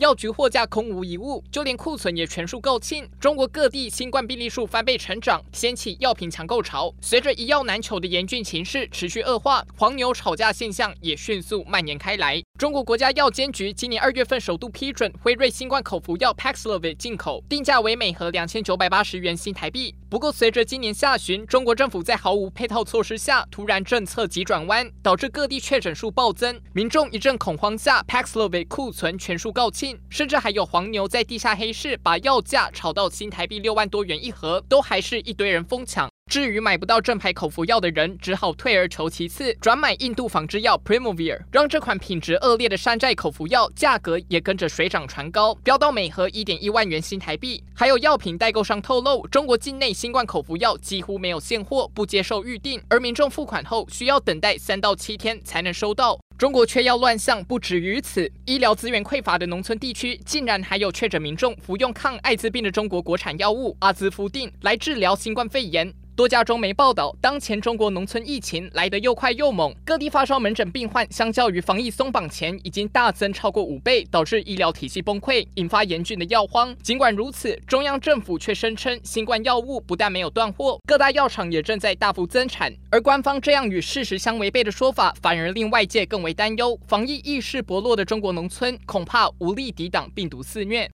药局货架空无一物，就连库存也全数购罄。中国各地新冠病例数翻倍成长，掀起药品抢购潮。随着一药难求的严峻情势持续恶化，黄牛炒价现象也迅速蔓延开来。中国国家药监局今年二月份首度批准辉瑞新冠口服药 Paxlovid 进口，定价为每盒两千九百八十元新台币。不过，随着今年下旬，中国政府在毫无配套措施下，突然政策急转弯，导致各地确诊数暴增，民众一阵恐慌下，Paxlovid 库存全数告罄，甚至还有黄牛在地下黑市把药价炒到新台币六万多元一盒，都还是一堆人疯抢。至于买不到正牌口服药的人，只好退而求其次，转买印度仿制药 Primovir，让这款品质恶劣的山寨口服药价格也跟着水涨船高，飙到每盒一点一万元新台币。还有药品代购商透露，中国境内新冠口服药几乎没有现货，不接受预订，而民众付款后需要等待三到七天才能收到。中国缺药乱象不止于此，医疗资源匮乏的农村地区，竟然还有确诊民众服用抗艾滋病的中国国产药物阿兹夫定来治疗新冠肺炎。多家中媒报道，当前中国农村疫情来得又快又猛，各地发烧门诊病患相较于防疫松绑前已经大增超过五倍，导致医疗体系崩溃，引发严峻的药荒。尽管如此，中央政府却声称新冠药物不但没有断货，各大药厂也正在大幅增产。而官方这样与事实相违背的说法，反而令外界更为担忧。防疫意识薄弱的中国农村，恐怕无力抵挡病毒肆虐。